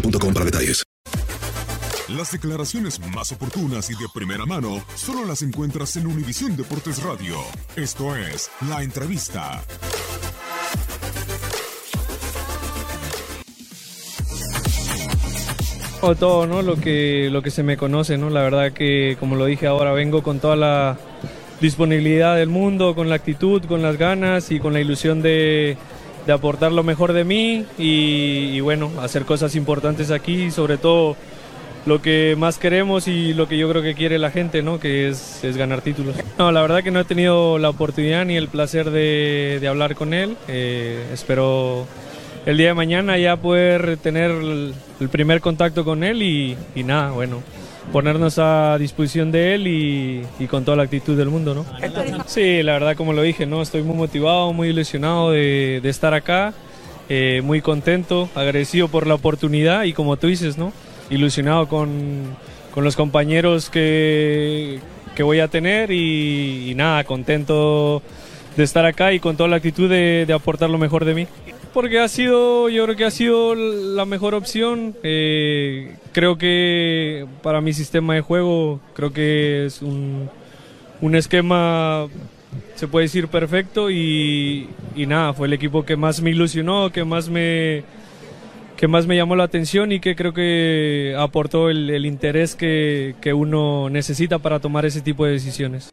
boostmobile.com para detalles. Las declaraciones más oportunas y de primera mano solo las encuentras en Univisión Deportes Radio. Esto es La Entrevista. O todo, ¿no? Lo que, lo que se me conoce, ¿no? La verdad que, como lo dije ahora, vengo con toda la disponibilidad del mundo, con la actitud, con las ganas y con la ilusión de, de aportar lo mejor de mí y, bueno, hacer cosas importantes aquí, sobre todo lo que más queremos y lo que yo creo que quiere la gente, ¿no? Que es, es ganar títulos. No, la verdad que no he tenido la oportunidad ni el placer de, de hablar con él. Eh, espero el día de mañana ya poder tener el, primer contacto con él y nada, bueno, ponernos a disposición de él y, con toda la actitud del mundo, ¿no? Sí, la verdad como lo dije, ¿no? Estoy muy motivado, muy ilusionado de, estar acá, eh, muy contento, agradecido por la oportunidad y como tú dices, ¿no? Ilusionado con, con los compañeros que, que voy a tener y, y nada, contento de estar acá y con toda la actitud de, de aportar lo mejor de mí porque ha sido, yo creo que ha sido la mejor opción. Eh, creo que para mi sistema de juego, creo que es un, esquema, se puede decir, perfecto y, nada, fue el equipo que más me ilusionó, que más me, que más me llamó la atención y que creo que aportó el, el interés que, que uno necesita para tomar ese tipo de decisiones.